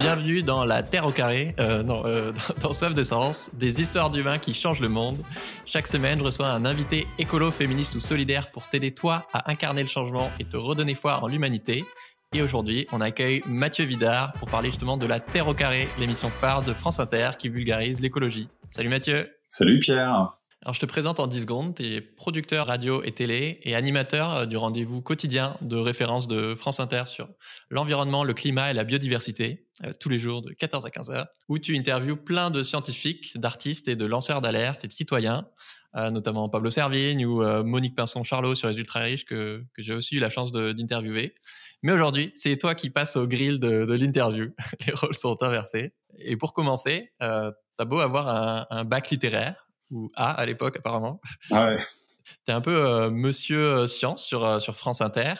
Bienvenue dans La Terre au carré, euh, non, euh, dans Soif d'essence, des histoires d'humains qui changent le monde. Chaque semaine, je reçois un invité écolo, féministe ou solidaire pour t'aider toi à incarner le changement et te redonner foi en l'humanité. Et aujourd'hui, on accueille Mathieu Vidard pour parler justement de La Terre au carré, l'émission phare de France Inter qui vulgarise l'écologie. Salut Mathieu. Salut Pierre. Alors, je te présente en 10 secondes. Tu es producteur radio et télé et animateur euh, du rendez-vous quotidien de référence de France Inter sur l'environnement, le climat et la biodiversité, euh, tous les jours de 14 à 15 heures, où tu interviews plein de scientifiques, d'artistes et de lanceurs d'alerte et de citoyens, euh, notamment Pablo Servigne ou Monique Pinson-Charlot sur les Ultra Riches que, que j'ai aussi eu la chance d'interviewer. Mais aujourd'hui, c'est toi qui passes au grill de, l'interview. les rôles sont inversés. Et pour commencer, euh, t'as beau avoir un bac littéraire, ou A à l'époque apparemment. Ah ouais. Tu es un peu euh, monsieur euh, science sur, euh, sur France Inter.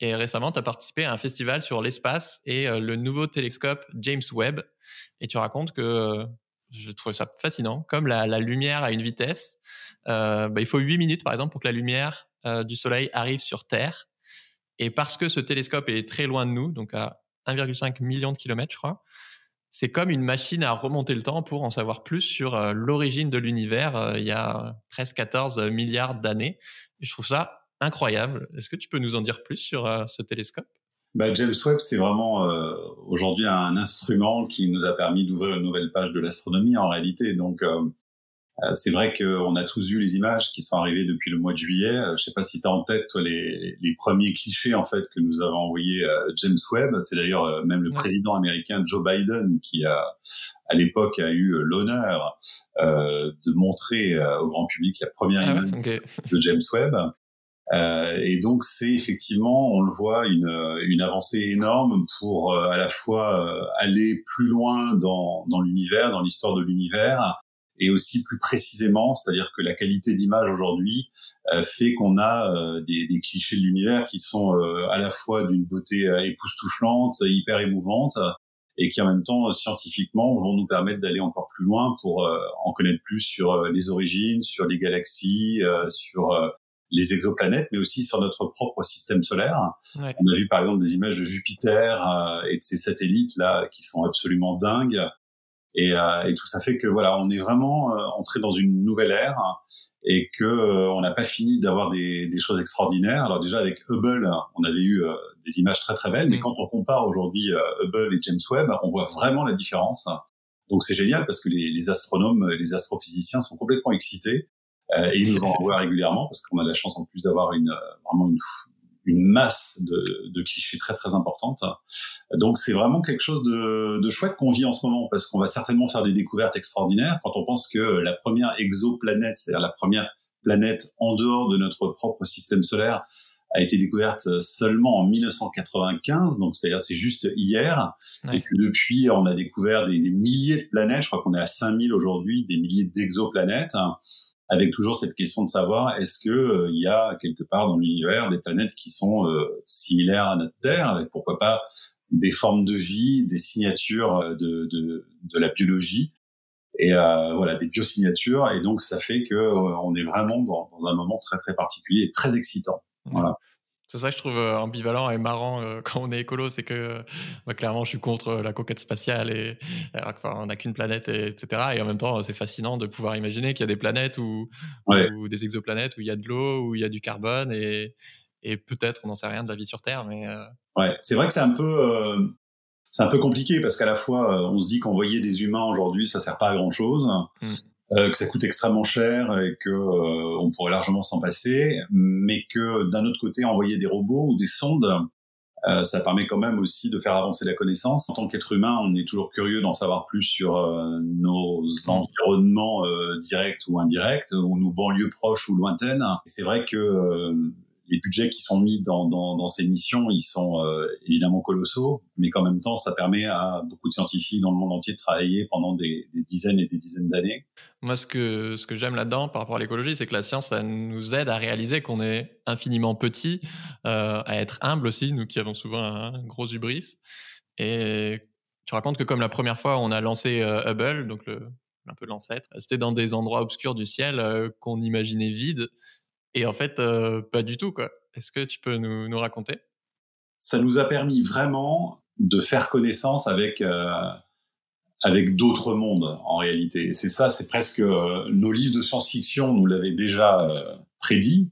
Et récemment, tu as participé à un festival sur l'espace et le nouveau télescope James Webb. Et tu racontes que je trouve ça fascinant. Comme la, la lumière à une vitesse, bah, il faut 8 minutes par exemple pour que la lumière du Soleil arrive sur Terre. Et parce que ce télescope est très loin de nous, donc à 1,5 million de kilomètres, je crois, c'est comme une machine à remonter le temps pour en savoir plus sur euh, l'origine de l'univers euh, il y a 13-14 milliards d'années. Je trouve ça incroyable. Est-ce que tu peux nous en dire plus sur euh, ce télescope? Bah, James Webb, c'est vraiment aujourd'hui un instrument qui nous a permis d'ouvrir une nouvelle page de l'astronomie en réalité. Donc, euh, c'est vrai qu'on a tous vu les images qui sont arrivées depuis le mois de juillet. Euh, je ne sais pas si tu as en tête les, les, premiers clichés en fait que nous avons envoyés euh, James Webb. C'est d'ailleurs même le président américain Joe Biden qui a à l'époque a eu l'honneur euh, de montrer au grand public la première ah image de James Webb. Euh, et donc c'est effectivement, on le voit, une, une avancée énorme pour à la fois aller plus loin dans l'univers, dans l'histoire de l'univers, et aussi plus précisément, c'est-à-dire que la qualité d'image aujourd'hui euh, fait qu'on a euh, des, des, clichés de l'univers qui sont euh, à la fois d'une beauté époustouflante, hyper émouvante, et qui en même temps scientifiquement vont nous permettre d'aller encore plus loin pour en connaître plus sur les origines, sur les galaxies, sur les exoplanètes, mais aussi sur notre propre système solaire. On a vu par exemple des images de Jupiter et de ses satellites là qui sont absolument dingues. Et, euh, et, tout ça fait que voilà, on est vraiment euh, entré dans une nouvelle ère et que euh, on n'a pas fini d'avoir des, des, choses extraordinaires. Alors déjà avec Hubble, on avait eu des images très très belles, mais mm. quand on compare aujourd'hui Hubble et James Webb, on voit vraiment la différence. Donc c'est génial parce que les, les, astronomes, les astrophysiciens sont complètement excités et ils nous en envoient régulièrement parce qu'on a la chance en plus d'avoir une vraiment une, une masse de, de, clichés très très importante. Donc c'est vraiment quelque chose de, de chouette qu'on vit en ce moment parce qu'on va certainement faire des découvertes extraordinaires quand on pense que la première exoplanète, c'est-à-dire la première planète en dehors de notre propre système solaire, a été découverte seulement en 1995, donc c'est-à-dire c'est juste hier, et que depuis on a découvert des, des milliers de planètes, je crois qu'on est à 5000 aujourd'hui, des milliers d'exoplanètes, avec toujours cette question de savoir est-ce que euh, y a quelque part dans l'univers des planètes qui sont euh, similaires à notre Terre, et pourquoi pas des formes de vie, des signatures euh, de, de, de la biologie et euh, voilà des biosignatures et donc ça fait que on est vraiment dans, dans, un moment très très particulier et très excitant. Voilà. C'est ça que je trouve euh, ambivalent et marrant euh, quand on est écolo, c'est que moi, clairement, je suis contre la conquête spatiale et alors on n'a qu'une planète, et, etc. Et en même temps, c'est fascinant de pouvoir imaginer qu'il y a des planètes ou, des exoplanètes où il y a de l'eau, où il y a du carbone et, et peut-être on n'en sait rien de la vie sur Terre. Mais euh, ouais, c'est vrai que c'est un peu c'est un peu compliqué parce qu'à la fois on se dit qu'envoyer des humains aujourd'hui, ça sert pas à grand chose. Mmh. Euh, que ça coûte extrêmement cher et que euh, on pourrait largement s'en passer, mais que d'un autre côté, envoyer des robots ou des sondes, euh, ça permet quand même aussi de faire avancer la connaissance. En tant qu'être humain, on est toujours curieux d'en savoir plus sur nos environnements directs ou indirects, ou nos banlieues proches ou lointaines. C'est vrai que les budgets qui sont mis dans, ces missions, ils sont euh, évidemment colossaux, mais qu'en même temps, ça permet à beaucoup de scientifiques dans le monde entier de travailler pendant des, dizaines et des dizaines d'années. Moi, ce que, j'aime là-dedans par rapport à l'écologie, c'est que la science, ça nous aide à réaliser qu'on est infiniment petit, euh, à être humble aussi, nous qui avons souvent un gros hubris. Et tu racontes que comme la première fois, on a lancé euh, Hubble, donc un peu l'ancêtre, c'était dans des endroits obscurs du ciel qu'on imaginait vides et en fait, euh, pas du tout, quoi. Est-ce que tu peux nous, nous raconter? Ça nous a permis vraiment de faire connaissance avec avec d'autres mondes en réalité. C'est ça, c'est presque nos livres de science-fiction nous l'avaient déjà prédit,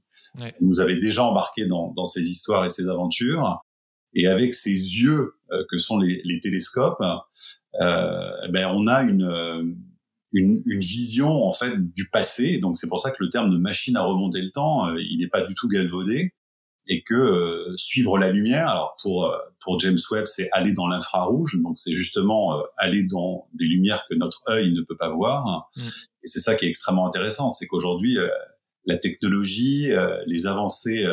nous avaient déjà embarqué dans, dans ces histoires et ces aventures. Et avec ces yeux que sont les, les télescopes, euh, ben on a une une, une, vision en fait du passé. Donc c'est pour ça que le terme de machine à remonter le temps, euh, il n'est pas du tout galvaudé et que euh, suivre la lumière. Alors pour euh, pour James Webb, c'est aller dans l'infrarouge, donc c'est justement aller dans des lumières que notre œil ne peut pas voir. Mm. Et c'est ça qui est extrêmement intéressant, c'est qu'aujourd'hui la technologie, les avancées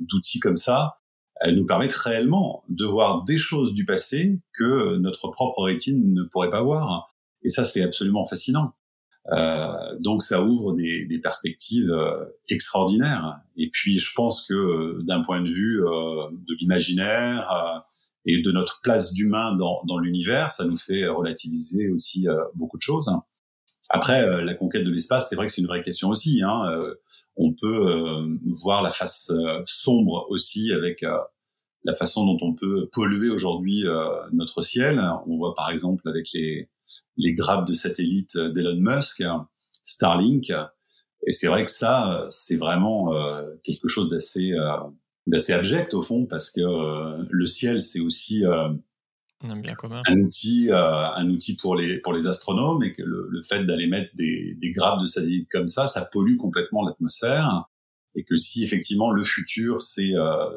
d'outils comme ça, elles nous permettent réellement de voir des choses du passé que notre propre rétine ne pourrait pas voir. Et ça, c'est absolument fascinant. Euh, donc ça ouvre des, des perspectives euh, extraordinaires. Et puis je pense que euh, d'un point de vue euh, de l'imaginaire euh, et de notre place d'humain dans, dans l'univers, ça nous fait relativiser aussi beaucoup de choses. Après, la conquête de l'espace, c'est vrai que c'est une vraie question aussi. Hein. on peut voir la face sombre aussi avec la façon dont on peut polluer aujourd'hui notre ciel. On voit par exemple avec les les grappes de satellites d'Elon Musk, Starlink. Et c'est vrai que ça, c'est vraiment euh, quelque chose d'assez euh, d'assez abject au fond, parce que euh, le ciel, c'est aussi un outil, un outil pour les pour les astronomes, et que le, fait d'aller mettre des, des grappes de satellites comme ça, ça pollue complètement l'atmosphère. Et que si effectivement le futur, c'est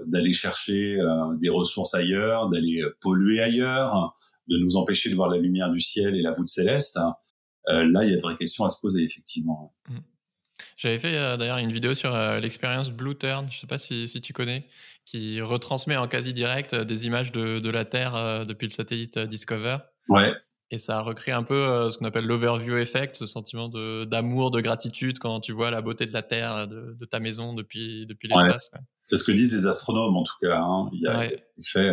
d'aller chercher des ressources ailleurs, d'aller polluer ailleurs, de nous empêcher de voir la lumière du ciel et la voûte céleste, hein, euh, là, il y a de vraies questions à se poser, effectivement. Mm. J'avais fait euh, d'ailleurs une vidéo sur euh, l'expérience Blue Turn, je ne sais pas si, tu connais, qui retransmet en quasi direct des images de, la Terre depuis le satellite Discover. Ouais. Et ça recrée un peu ce qu'on appelle l'overview effect, ce sentiment d'amour, de, gratitude quand tu vois la beauté de la Terre, de, ta maison depuis, depuis l'espace. C'est ce que disent les astronomes en tout cas. Hein. Il y a ouais. fait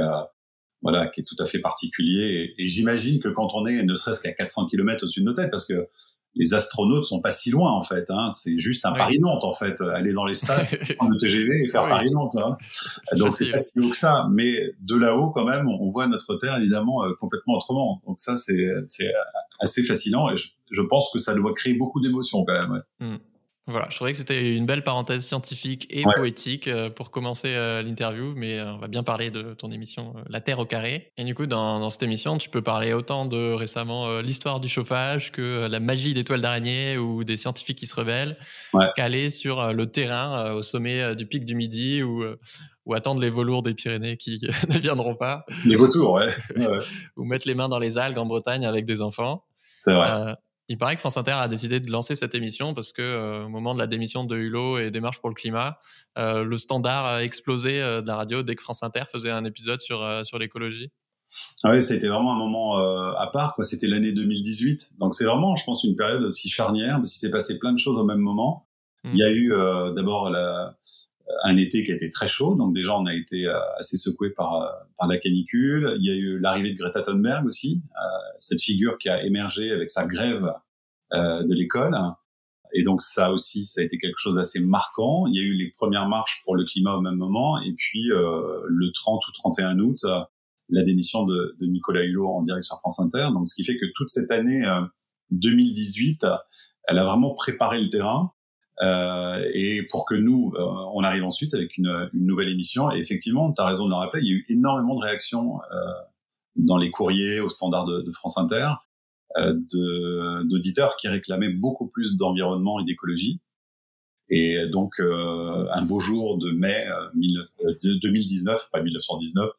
voilà, qui est tout à fait particulier. Et, j'imagine que quand on est ne serait-ce qu'à 400 km au-dessus de nos têtes, parce que les astronautes sont pas si loin en fait. Hein. C'est juste un Paris-Nantes en fait, aller dans l'espace, prendre le TGV et faire Paris-Nantes. Hein. Donc c'est pas si haut que ça, mais de là-haut quand même, on voit notre Terre évidemment euh, complètement autrement. Donc ça c'est assez fascinant et je, pense que ça doit créer beaucoup d'émotions quand même. Hmm. Voilà, je trouvais que c'était une belle parenthèse scientifique et poétique euh, pour commencer euh, l'interview, mais euh, on va bien parler de ton émission La Terre au carré. Et du coup, dans, cette émission, tu peux parler autant de récemment l'histoire du chauffage que la magie des toiles d'araignée ou des scientifiques qui se rebellent, qu'aller sur le terrain au sommet du pic du Midi ou, ou attendre les velours des Pyrénées qui ne viendront pas. Les vautours, ouais. ou mettre les mains dans les algues en Bretagne avec des enfants. C'est vrai. Il paraît que France Inter a décidé de lancer cette émission parce que euh, au moment de la démission de Hulot et des marches pour le climat, euh, le standard a explosé euh, de la radio dès que France Inter faisait un épisode sur sur l'écologie. Ah oui, c'était vraiment un moment à part. Quoi. C'était l'année 2018, donc c'est vraiment, je pense, une période aussi charnière parce qu'il s'est passé plein de choses au même moment. Mmh. Il y a eu d'abord un été qui a été très chaud, donc déjà on a été assez secoué par, par la canicule. Il y a eu l'arrivée de Greta Thunberg aussi, cette figure qui a émergé avec sa grève euh, de l'école. Et donc ça aussi, ça a été quelque chose d'assez marquant. Il y a eu les premières marches pour le climat au même moment, et puis euh, le 30 ou 31 août, la démission de, de, Nicolas Hulot en direct sur France Inter. Donc ce qui fait que toute cette année 2018, euh, elle a vraiment préparé le terrain. Euh, et pour que nous, euh, on arrive ensuite avec une, une nouvelle émission. Et effectivement, tu as raison de le rappeler, il y a eu énormément de réactions dans les courriers au standard de, de France Inter. Euh, d'auditeurs qui réclamaient beaucoup plus d'environnement et d'écologie. Et donc, euh, un beau jour de mai 2019, euh, pas 1919,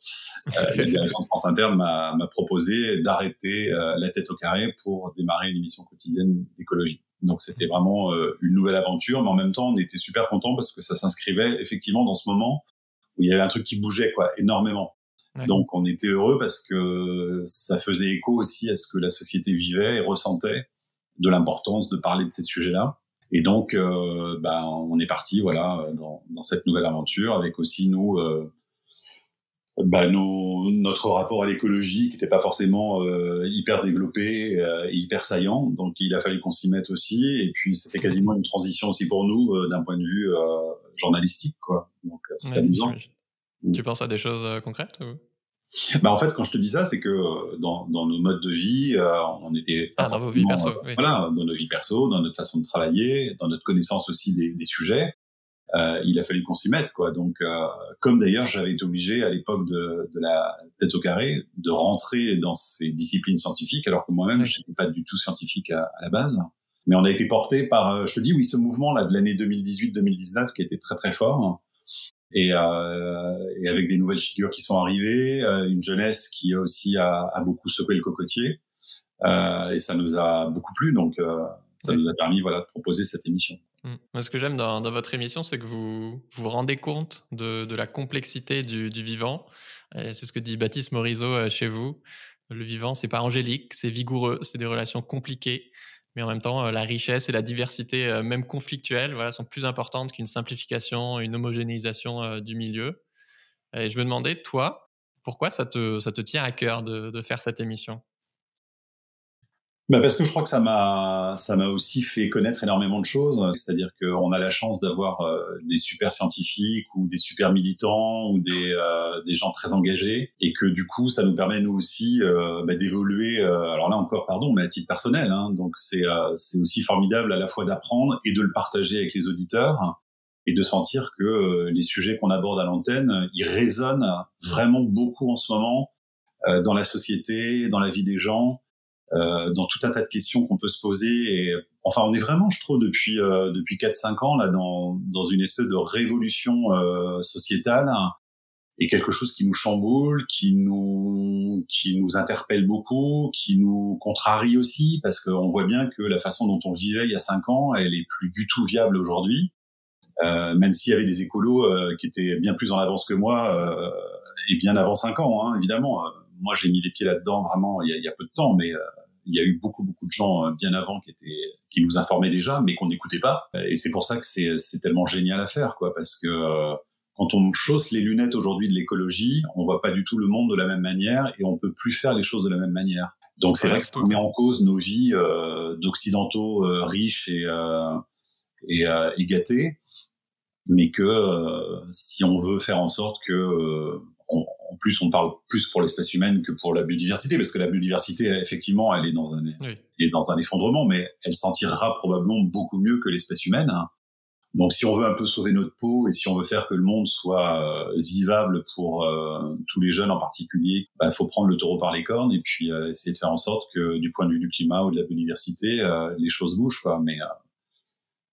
la direction de France Inter m'a proposé d'arrêter la tête au carré pour démarrer une émission quotidienne d'écologie. Donc, c'était vraiment une nouvelle aventure, mais en même temps, on était super contents parce que ça s'inscrivait effectivement dans ce moment où il y avait un truc qui bougeait quoi, énormément. Donc on était heureux parce que ça faisait écho aussi à ce que la société vivait et ressentait de l'importance de parler de ces sujets-là. Et donc, euh, bah, on est parti, voilà, dans, dans, cette nouvelle aventure avec aussi nous, euh, bah, nos, notre rapport à l'écologie qui n'était pas forcément euh, hyper développé euh, hyper saillant. Donc, il a fallu qu'on s'y mette aussi. Et puis, c'était quasiment une transition aussi pour nous euh, d'un point de vue journalistique, quoi. Donc, c'était amusant. Tu penses à des choses concrètes ou? Bah en fait, quand je te dis ça, c'est que euh, dans, dans, nos modes de vie, euh, on était ah, dans vos vies perso, oui. voilà, dans nos vies perso, dans notre façon de travailler, dans notre connaissance aussi des, des sujets. Euh, il a fallu qu'on s'y mette, quoi. Donc, euh, comme d'ailleurs, j'avais été obligé à l'époque de, de, la tête au carré de rentrer dans ces disciplines scientifiques, alors que moi-même, je n'étais pas du tout scientifique à, à, la base. Mais on a été porté par, je te dis, oui, ce mouvement là de l'année 2018-2019 qui était très très fort et, euh, et, avec des nouvelles figures qui sont arrivées, euh, une jeunesse qui aussi a, a beaucoup secoué le cocotier, euh, et ça nous a beaucoup plu, donc euh, ça nous a permis voilà de proposer cette émission. Mmh. Ce que j'aime dans, dans, votre émission, c'est que vous vous rendez compte de, de la complexité du, du vivant. C'est ce que dit Baptiste Morisot chez vous. Le vivant, c'est pas angélique, c'est vigoureux, c'est des relations compliquées mais en même temps, euh, la richesse et la diversité, euh, même conflictuelle, voilà, sont plus importantes qu'une simplification, une homogénéisation euh, du milieu. Et je me demandais, toi, pourquoi ça te, tient à cœur de faire cette émission? Bah parce que je crois que ça m'a ça m'a aussi fait connaître énormément de choses. C'est-à-dire qu'on a la chance d'avoir euh, des super scientifiques ou des super militants ou des euh, des gens très engagés et que du coup ça nous permet nous aussi euh, bah, d'évoluer. Euh, alors là encore pardon, mais à titre personnel. Hein, donc c'est c'est aussi formidable à la fois d'apprendre et de le partager avec les auditeurs et de sentir que les sujets qu'on aborde à l'antenne, ils résonnent vraiment beaucoup en ce moment dans la société, dans la vie des gens euh, dans tout un tas de questions qu'on peut se poser. Et enfin, on est vraiment, je trouve, depuis euh, depuis quatre cinq ans là dans dans une espèce de révolution euh, sociétale et quelque chose qui nous chamboule, qui nous qui nous interpelle beaucoup, qui nous contrarie aussi parce qu'on voit bien que la façon dont on vivait il y a cinq ans, elle est plus du tout viable aujourd'hui. Euh, même s'il y avait des écolos euh, qui étaient bien plus en avance que moi euh, et bien avant cinq ans, hein, évidemment. Moi, j'ai mis les pieds là-dedans vraiment il y, a, il y a peu de temps, mais il y a eu beaucoup beaucoup de gens euh, bien avant qui étaient qui nous informaient déjà, mais qu'on n'écoutait pas. Et c'est pour ça que c'est c'est tellement génial à faire, quoi, parce que euh, quand on chausse les lunettes aujourd'hui de l'écologie, on voit pas du tout le monde de la même manière et on peut plus faire les choses de la même manière. Donc c'est vrai que ça met en cause nos vies euh, d'occidentaux euh, riches et, euh, et, et, gâtés, mais que si on veut faire en sorte que on, en plus, on parle plus pour l'espèce humaine que pour la biodiversité, parce que la biodiversité, effectivement, elle est dans un, est dans un effondrement, mais elle s'en tirera probablement beaucoup mieux que l'espèce humaine. Donc, si on veut un peu sauver notre peau et si on veut faire que le monde soit euh, vivable pour euh, tous les jeunes en particulier, il bah, faut prendre le taureau par les cornes et puis euh, essayer de faire en sorte que, du point de vue du climat ou de la biodiversité, les choses bougent. Quoi. Mais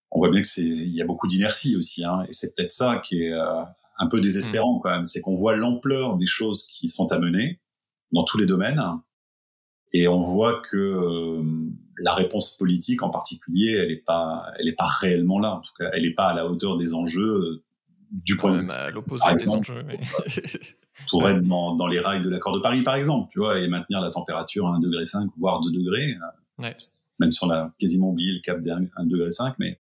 on voit bien que c'est, il y a beaucoup d'inertie aussi, hein, et c'est peut-être ça qui est un peu désespérant mm. quand même, c'est qu'on voit l'ampleur des choses qui sont à mener dans tous les domaines, et on voit que euh, la réponse politique en particulier, elle n'est pas, elle est pas réellement là. En tout cas, elle n'est pas à la hauteur des enjeux euh, du point de vue. à l'opposé des enjeux. Mais... pour être dans, dans, les rails de l'accord de Paris, par exemple, tu vois, et maintenir la température à 1,5 degré, voire 2 degrés. Euh, ouais. Même si on a quasiment oublié le cap de 1,5 degré, mais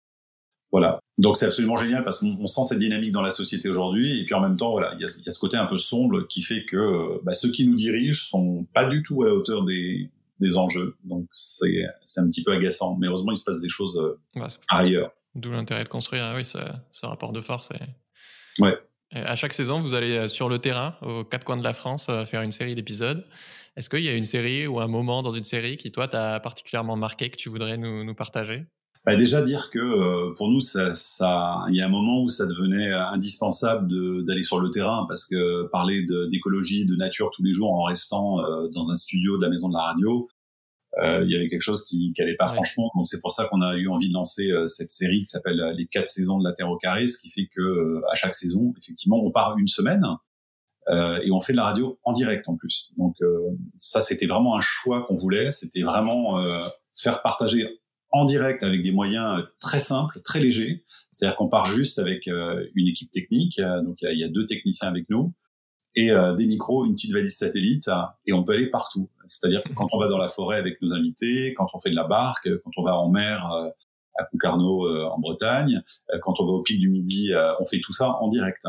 voilà. Donc c'est absolument génial parce qu'on sent cette dynamique dans la société aujourd'hui et puis en même temps voilà il y a, y a, ce côté un peu sombre qui fait que bah, ceux qui nous dirigent sont pas du tout à la hauteur des, des enjeux donc c'est un petit peu agaçant mais heureusement il se passe des choses euh, bah, ailleurs. D'où l'intérêt de construire hein, oui ce, ce, rapport de force. Et... Ouais. Et à chaque saison vous allez euh, sur le terrain aux quatre coins de la France euh, faire une série d'épisodes. Est-ce qu'il y a une série ou un moment dans une série qui toi t'a particulièrement marqué que tu voudrais nous, nous partager? Bah déjà dire que euh, pour nous, ça, ça, il y a un moment où ça devenait indispensable d'aller sur le terrain parce que parler d'écologie, de, nature tous les jours en restant euh, dans un studio de la maison de la radio, euh, il y avait quelque chose qui n'allait pas franchement. Donc c'est pour ça qu'on a eu envie de lancer cette série qui s'appelle les quatre saisons de la Terre au carré, ce qui fait que à chaque saison, effectivement, on part une semaine. et on fait de la radio en direct en plus. Donc ça, c'était vraiment un choix qu'on voulait. C'était vraiment faire partager en direct avec des moyens euh, très simples, très légers. C'est-à-dire qu'on part juste avec euh, une équipe technique, euh, donc il y, a deux techniciens avec nous, et des micros, une petite valise satellite, et on peut aller partout. C'est-à-dire que quand on va dans la forêt avec nos invités, quand on fait de la barque, quand on va en mer à Concarneau en Bretagne, quand on va au pic du Midi, on fait tout ça en direct.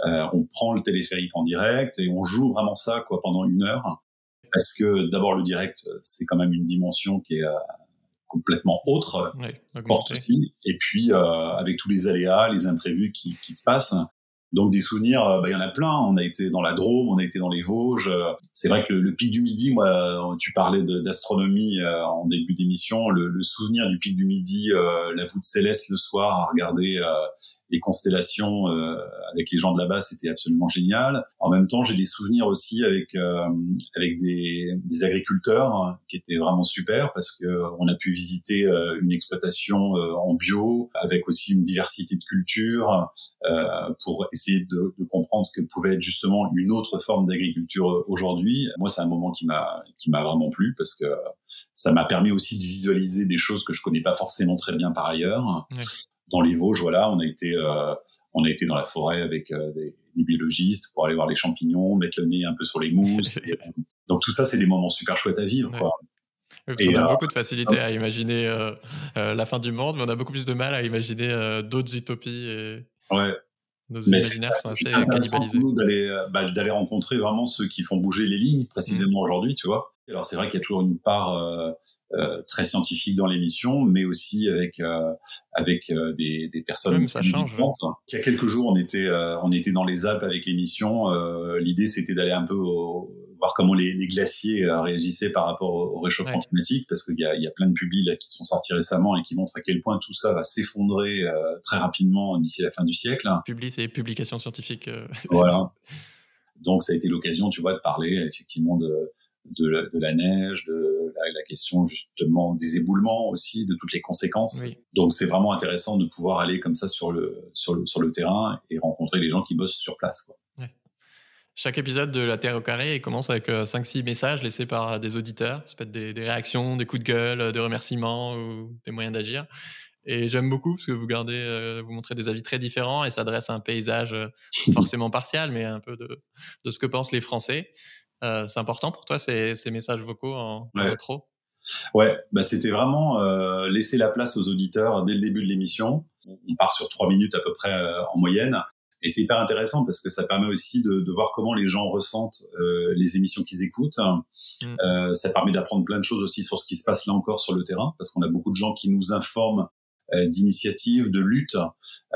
on prend le téléphérique en direct et on joue vraiment ça quoi pendant une heure parce que d'abord le direct c'est quand même une dimension qui est complètement autre, oui, aussi. Et puis, euh, avec tous les aléas, les imprévus qui, qui se passent, Donc des souvenirs, euh, bah, il y en a plein. On a été dans la Drôme, on a été dans les Vosges. C'est vrai que le, pic du Midi, moi, tu parlais d'astronomie euh, en début d'émission. Le, le, souvenir du pic du Midi, euh, la voûte céleste le soir, à regarder les constellations euh, avec les gens de là-bas, c'était absolument génial. En même temps, j'ai des souvenirs aussi avec euh, avec des, agriculteurs hein, qui étaient vraiment super parce que on a pu visiter euh, une exploitation en bio avec aussi une diversité de cultures pour essayer de, de, comprendre ce que pouvait être justement une autre forme d'agriculture aujourd'hui. Moi, c'est un moment qui m'a qui m'a vraiment plu parce que ça m'a permis aussi de visualiser des choses que je connais pas forcément très bien par ailleurs dans les Vosges, voilà, on a été, euh, on a été dans la forêt avec euh, des, biologistes pour aller voir les champignons, mettre le nez un peu sur les mousses. donc tout ça, c'est des moments super chouettes à vivre. Quoi. on a euh, beaucoup de facilité à imaginer la fin du monde, mais on a beaucoup plus de mal à imaginer d'autres utopies. Et... Ouais. Nos imaginaires sont assez cannibalisés. d'aller bah, d'aller rencontrer vraiment ceux qui font bouger les lignes, précisément mmh. aujourd'hui, tu vois. Alors c'est vrai qu'il y a toujours une part euh, très scientifique dans l'émission, mais aussi avec euh, avec euh, des, des personnes. Oui, ça change. Il y a quelques jours, on était on était dans les Alpes avec l'émission. L'idée, c'était d'aller un peu voir comment les, les, glaciers réagissaient par rapport au, réchauffement climatique, parce qu'il y a, y a plein de publics là, qui sont sortis récemment et qui montrent à quel point tout ça va s'effondrer très rapidement d'ici la fin du siècle. Publi, c'est publications scientifiques. voilà. Donc ça a été l'occasion, tu vois, de parler effectivement de de la, de la neige, de la, la, question justement des éboulements aussi, de toutes les conséquences. Donc c'est vraiment intéressant de pouvoir aller comme ça sur le, sur le, sur le terrain et rencontrer les gens qui bossent sur place. Quoi. Chaque épisode de La Terre au carré commence avec 5-6 euh, messages laissés par des auditeurs. Ça peut être des, des, réactions, des coups de gueule, des remerciements ou des moyens d'agir. Et j'aime beaucoup parce que vous gardez, euh, vous montrez des avis très différents et ça dresse un paysage euh, forcément partial, mais un peu de, de ce que pensent les Français. Euh, c'est important pour toi ces, ces messages vocaux en, ouais. Ouais, bah c'était vraiment euh, laisser la place aux auditeurs dès le début de l'émission. On part sur trois minutes à peu près euh, en moyenne. Et c'est hyper intéressant parce que ça permet aussi de, de voir comment les gens ressentent euh, les émissions qu'ils écoutent. Mmh. Euh, ça permet d'apprendre plein de choses aussi sur ce qui se passe là encore sur le terrain parce qu'on a beaucoup de gens qui nous informent d'initiatives, de luttes.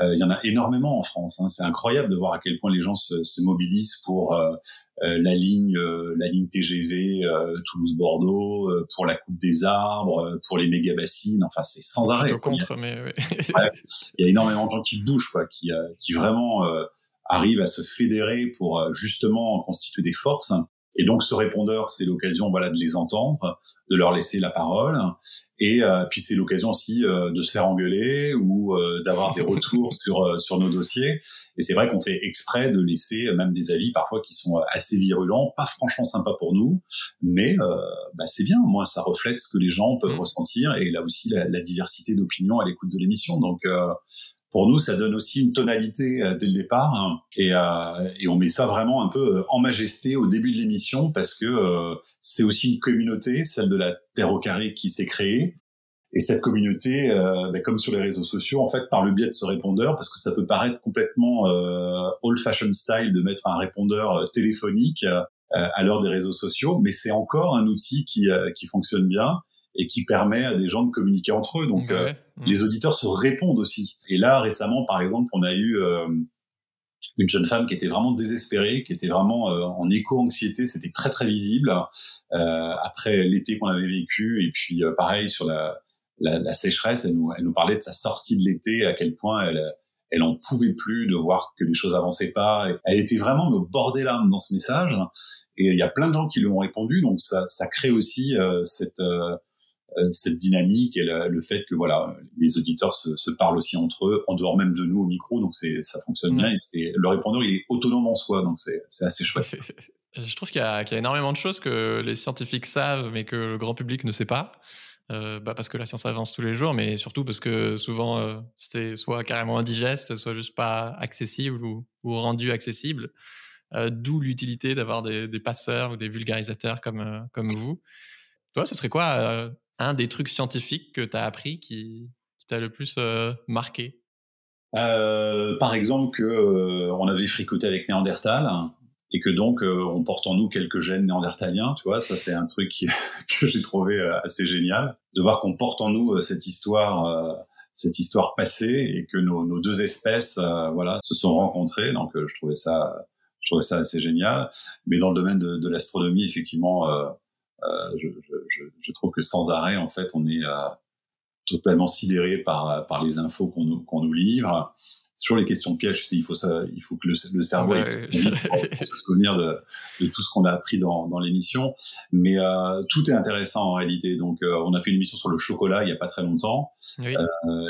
Euh, il y en a énormément en France. Hein. C'est incroyable de voir à quel point les gens se, se mobilisent pour euh, la ligne, la ligne TGV Toulouse-Bordeaux, pour la coupe des arbres, pour les méga bassines. Enfin, c'est sans arrêt. Contre, mais ouais. il y a énormément de gens qui bougent, quoi, qui, qui vraiment arrivent à se fédérer pour justement constituer des forces. Et donc ce répondeur, c'est l'occasion voilà de les entendre, de leur laisser la parole, et euh, puis c'est l'occasion aussi euh, de se faire engueuler ou euh, d'avoir des retours sur euh, sur nos dossiers. Et c'est vrai qu'on fait exprès de laisser même des avis parfois qui sont assez virulents, pas franchement sympas pour nous, mais bah, c'est bien. Moi, ça reflète ce que les gens peuvent mmh. ressentir et là aussi la, la diversité d'opinions à l'écoute de l'émission. Donc pour nous, ça donne aussi une tonalité euh, dès le départ. Hein. et, euh, et, on met ça vraiment un peu euh, en majesté au début de l'émission parce que euh, c'est aussi une communauté, celle de la Terre au carré, qui s'est créée. Et cette communauté, euh, ben, comme sur les réseaux sociaux, en fait, par le biais de ce répondeur, parce que ça peut paraître complètement old-fashioned style de mettre un répondeur téléphonique à l'heure des réseaux sociaux, mais c'est encore un outil qui, qui fonctionne bien et qui permet à des gens de communiquer entre eux. Donc, euh, les auditeurs se répondent aussi. Et là, récemment, par exemple, on a eu euh, une jeune femme qui était vraiment désespérée, qui était vraiment euh, en éco-anxiété. C'était très, très visible après l'été qu'on avait vécu. Et puis, pareil, sur la, la, la, sécheresse, elle nous, elle nous parlait de sa sortie de l'été, à quel point elle elle en pouvait plus de voir que les choses avançaient pas. Elle était vraiment au bord des larmes dans ce message. Et il y a plein de gens qui lui ont répondu, donc ça, ça crée aussi cette euh, cette dynamique et le, fait que voilà les auditeurs se, se, parlent aussi entre eux en dehors même de nous au micro. Donc c'est ça fonctionne bien. Et c'est le répondeur il est autonome en soi. Donc c'est assez chouette. Je trouve qu'il y, y, a énormément de choses que les scientifiques savent mais que le grand public ne sait pas. Euh, bah parce que la science avance tous les jours mais surtout parce que souvent euh, c'est soit carrément indigeste soit juste pas accessible ou, ou rendu accessible. Euh, d'où l'utilité d'avoir des, des, passeurs ou des vulgarisateurs comme euh, comme vous. Toi ce serait quoi un des trucs scientifiques que tu as appris qui, t'a le plus euh, marqué? Euh, Par exemple, que euh, on avait fricoté avec Néandertal et que donc euh, on porte en nous quelques gènes néandertaliens, tu vois, ça c'est un truc que j'ai trouvé assez génial, de voir qu'on porte en nous cette histoire cette histoire passée et que nos, deux espèces, voilà, se sont rencontrées. Donc, je trouvais ça, je trouvais ça assez génial. Mais dans le domaine de l'astronomie, effectivement, je, je, je, trouve que sans arrêt, en fait, on est totalement sidéré par, par les infos qu'on nous, qu'on nous livre c'est toujours les questions pièges. Il faut ça, il faut que le, cerveau se souvenir de, de, tout ce qu'on a appris dans, dans l'émission. Mais euh, tout est intéressant en réalité. Donc, euh, on a fait une émission sur le chocolat il n'y a pas très longtemps, euh,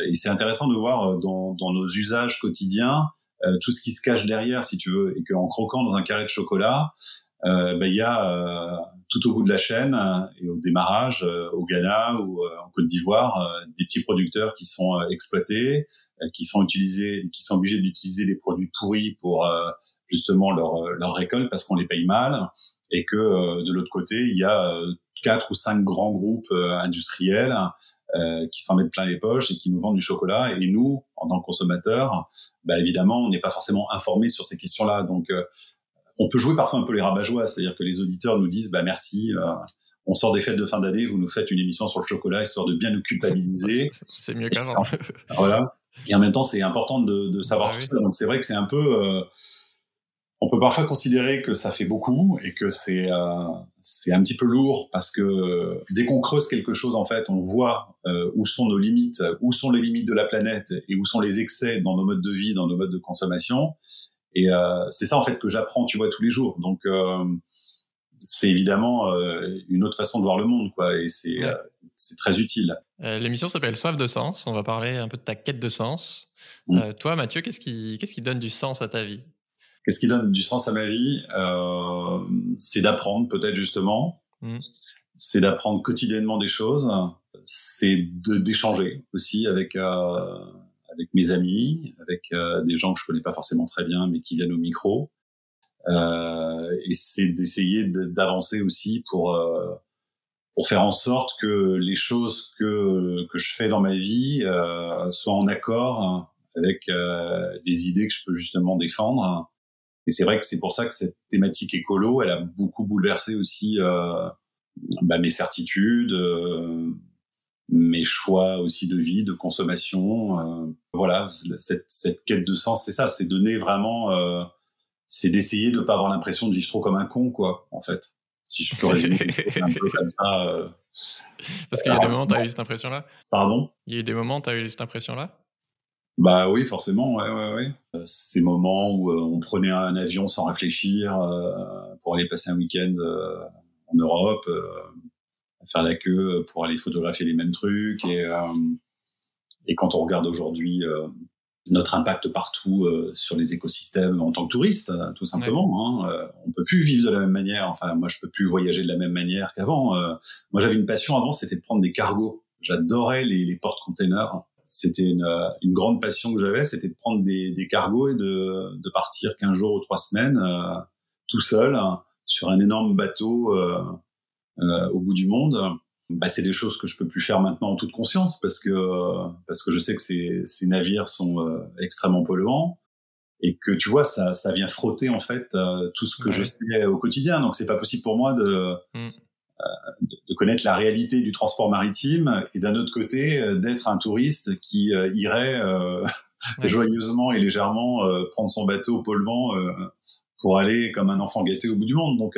et c'est intéressant de voir euh, dans, dans nos usages quotidiens euh, tout ce qui se cache derrière, si tu veux, et qu'en croquant dans un carré de chocolat, euh, ben, il y a euh, tout au bout de la chaîne et au démarrage, euh, au Ghana ou en Côte d'Ivoire, des petits producteurs qui sont exploités, qui sont utilisés, qui sont obligés d'utiliser des produits pourris pour justement leur, leur récolte parce qu'on les paye mal, et que de l'autre côté, il y a quatre ou cinq grands groupes industriels euh, qui s'en mettent plein les poches et qui nous vendent du chocolat. Et nous, en tant que consommateurs, bah, évidemment, on n'est pas forcément informés sur ces questions-là. Donc, on peut jouer parfois un peu les rabat-joie, c'est-à-dire que les auditeurs nous disent bah merci, euh, on sort des fêtes de fin d'année, vous nous faites une émission sur le chocolat histoire de bien nous culpabiliser. c'est mieux qu'avant. voilà. Et en même temps, c'est important de, savoir ah tout ça. Donc c'est vrai que c'est un peu, euh, on peut parfois considérer que ça fait beaucoup et que c'est euh, c'est un petit peu lourd parce que dès qu'on creuse quelque chose, en fait, on voit où sont nos limites, où sont les limites de la planète et où sont les excès dans nos modes de vie, dans nos modes de consommation. Et euh, c'est ça en fait que j'apprends, tu vois, tous les jours. Donc euh, c'est évidemment euh, une autre façon de voir le monde, quoi. Et c'est c'est très utile. L'émission s'appelle Soif de sens. On va parler un peu de ta quête de sens. Mm. toi, Mathieu, qu'est-ce qui qu'est-ce qui donne du sens à ta vie? Qu'est-ce qui donne du sens à ma vie? C'est d'apprendre, peut-être justement. Mm. C'est d'apprendre quotidiennement des choses. C'est d'échanger aussi avec avec mes amis, avec euh, des gens que je connais pas forcément très bien, mais qui viennent au micro. Euh, et c'est d'essayer d'avancer aussi pour euh, pour faire en sorte que les choses que que je fais dans ma vie euh, soient en accord avec euh, des idées que je peux justement défendre. Et c'est vrai que c'est pour ça que cette thématique écolo, elle a beaucoup bouleversé aussi bah, mes certitudes, mes choix aussi de vie, de consommation. Euh, voilà, cette, cette, quête de sens, c'est ça, c'est donner vraiment, euh, c'est d'essayer de ne pas avoir l'impression de vivre trop comme un con, quoi, en fait. Si je peux résumer un peu comme ça. Euh, Parce qu'il y a des moments tu as eu cette impression-là? Pardon? Il y a eu des moments tu as eu cette impression-là? Bah oui, forcément, ouais, ouais, ouais. Ces moments où on prenait un avion sans réfléchir pour aller passer un week-end en Europe, faire la queue pour aller photographier les mêmes trucs. Et, euh, et quand on regarde aujourd'hui euh, notre impact partout euh, sur les écosystèmes en tant que touriste, tout simplement. Hein, on peut plus vivre de la même manière. Enfin, moi, je peux plus voyager de la même manière qu'avant. moi, j'avais une passion avant, c'était de prendre des cargos. J'adorais les, les porte-containers. C'était une, une, grande passion que j'avais, c'était de prendre des, des, cargos et de, de partir 15 jours ou 3 semaines tout seul hein, sur un énorme bateau euh, au bout du monde, bah, c'est des choses que je peux plus faire maintenant en toute conscience parce que parce que je sais que ces, ces navires sont euh, extrêmement polluants et que tu vois ça ça vient frotter en fait euh, tout ce que je sais au quotidien. Donc c'est pas possible pour moi de, mm. de, connaître la réalité du transport maritime et d'un autre côté d'être un touriste qui irait joyeusement et légèrement prendre son bateau polluant pour aller comme un enfant gâté au bout du monde. Donc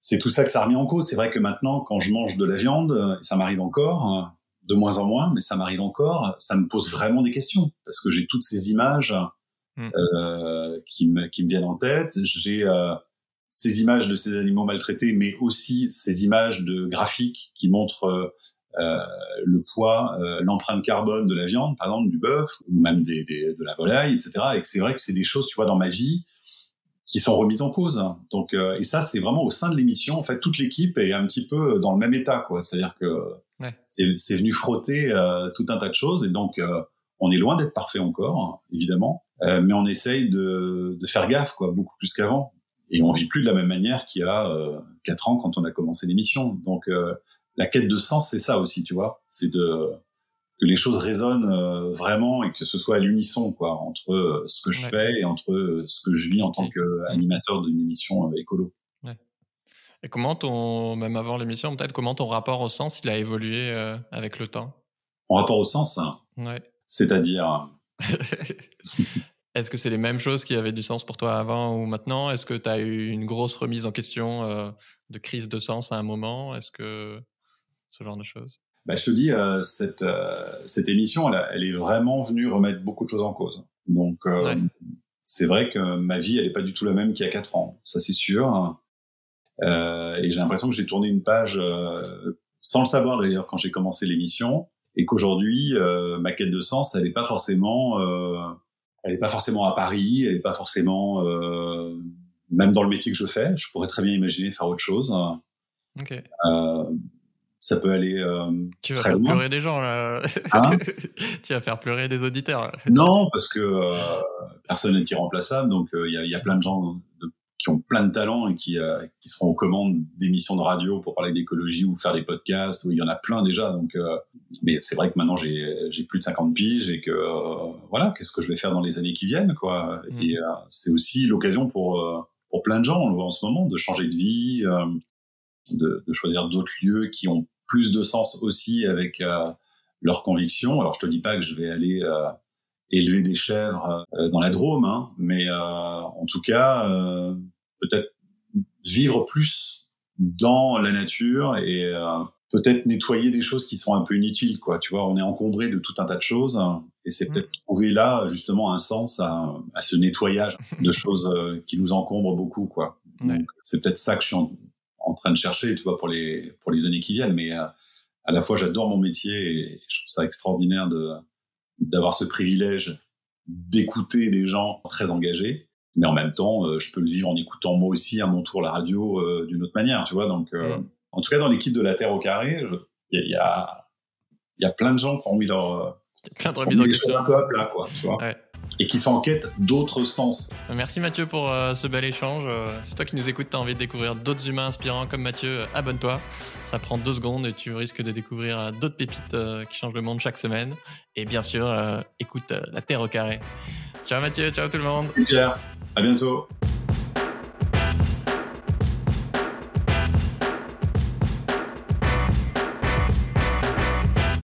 c'est tout ça que ça a remis en cause. C'est vrai que maintenant, quand je mange de la viande, ça m'arrive encore, de moins en moins, mais ça m'arrive encore, ça me pose vraiment des questions parce que j'ai toutes ces images hmm. euh, qui, me, qui me viennent en tête. J'ai euh, ces images de ces animaux maltraités, mais aussi ces images de graphiques qui montrent euh, le poids, euh, l'empreinte carbone de la viande, par exemple du bœuf ou même des, des, de la volaille, etc. Et c'est vrai que c'est des choses, tu vois, dans ma vie qui sont remises en cause. Donc, euh, et ça, c'est vraiment au sein de l'émission. En fait, toute l'équipe est un petit peu dans le même état, quoi. C'est-à-dire que ouais. c'est venu frotter euh, tout un tas de choses, et donc euh, on est loin d'être parfait encore, évidemment, euh, mais on essaye de, de, faire gaffe, quoi, beaucoup plus qu'avant. Et on vit plus de la même manière qu'il y a quatre ans quand on a commencé l'émission. Donc, la quête de sens, c'est ça aussi, tu vois. C'est de que les choses résonnent euh, vraiment et que ce soit à l'unisson quoi entre euh, ce que je fais et entre euh, ce que je vis en tant qu'animateur d'une émission écolo. Ouais. Et comment ton, même avant l'émission, peut-être comment ton rapport au sens il a évolué avec le temps? En rapport au sens, hein. ouais. c'est-à-dire. Est-ce que c'est les mêmes choses qui avaient du sens pour toi avant ou maintenant? Est-ce que tu as eu une grosse remise en question de crise de sens à un moment? Est-ce que ce genre de choses? Bah, Je te dis, euh, cette, euh, cette émission, elle, elle, est vraiment venue remettre beaucoup de choses en cause. Donc, ouais. c'est vrai que ma vie, elle n'est pas du tout la même qu'il y a 4 ans, ça c'est sûr. et j'ai l'impression que j'ai tourné une page sans le savoir d'ailleurs quand j'ai commencé l'émission, et qu'aujourd'hui, ma quête de sens, elle n'est pas forcément elle n'est pas forcément à Paris, elle n'est pas forcément euh, même dans le métier que je fais. Je pourrais très bien imaginer faire autre chose. Okay. Euh, ça peut aller euh, tu vas très faire loin. pleurer des gens là. Hein tu vas faire pleurer des auditeurs. non, parce que euh, personne n'est irremplaçable. Donc il y, a, y, a plein de gens de, qui ont plein de talents et qui, euh, qui seront aux commandes d'émissions de radio pour parler d'écologie ou faire des podcasts. Il y en a plein déjà. Donc, euh, mais c'est vrai que maintenant j'ai j'ai plus de 50 piges et que euh, voilà, qu'est-ce que je vais faire dans les années qui viennent, quoi. Mm. Et c'est aussi l'occasion pour pour plein de gens, on le voit en ce moment, de changer de vie, de, de choisir d'autres lieux qui ont plus de sens aussi avec leurs convictions. Alors je te dis pas que je vais aller élever des chèvres euh, dans la Drôme, hein, mais euh, en tout cas, euh, peut-être vivre plus dans la nature et peut-être nettoyer des choses qui sont un peu inutiles, quoi. Tu vois, on est encombré de tout un tas de choses hein, et c'est peut-être trouver là justement un sens à, à ce nettoyage de choses qui nous encombrent beaucoup, quoi. Ouais. C'est peut-être ça que je suis en, en, train de chercher, tu vois, pour les pour les années qui viennent. Mais à la fois, j'adore mon métier et je trouve ça extraordinaire de d'avoir ce privilège d'écouter des gens très engagés, mais en même temps, euh, je peux le vivre en écoutant moi aussi à mon tour la radio euh, d'une autre manière, tu vois. Donc, euh, Mm. en tout cas, dans l'équipe de la Terre au carré, il y, y, a, il y a plein de gens qui ont mis leur plein de remises mis en question. un peu à plat, quoi, tu vois, Ouais. Et qui sont en quête d'autres sens. Merci Mathieu pour euh, ce bel échange. Euh, si toi qui nous écoutes, tu as envie de découvrir d'autres humains inspirants comme Mathieu, euh, abonne-toi. Ça prend deux secondes et tu risques de découvrir d'autres pépites qui changent le monde chaque semaine. Et bien sûr, écoute La Terre au carré. Ciao Mathieu, ciao tout le monde. Clair. À bientôt.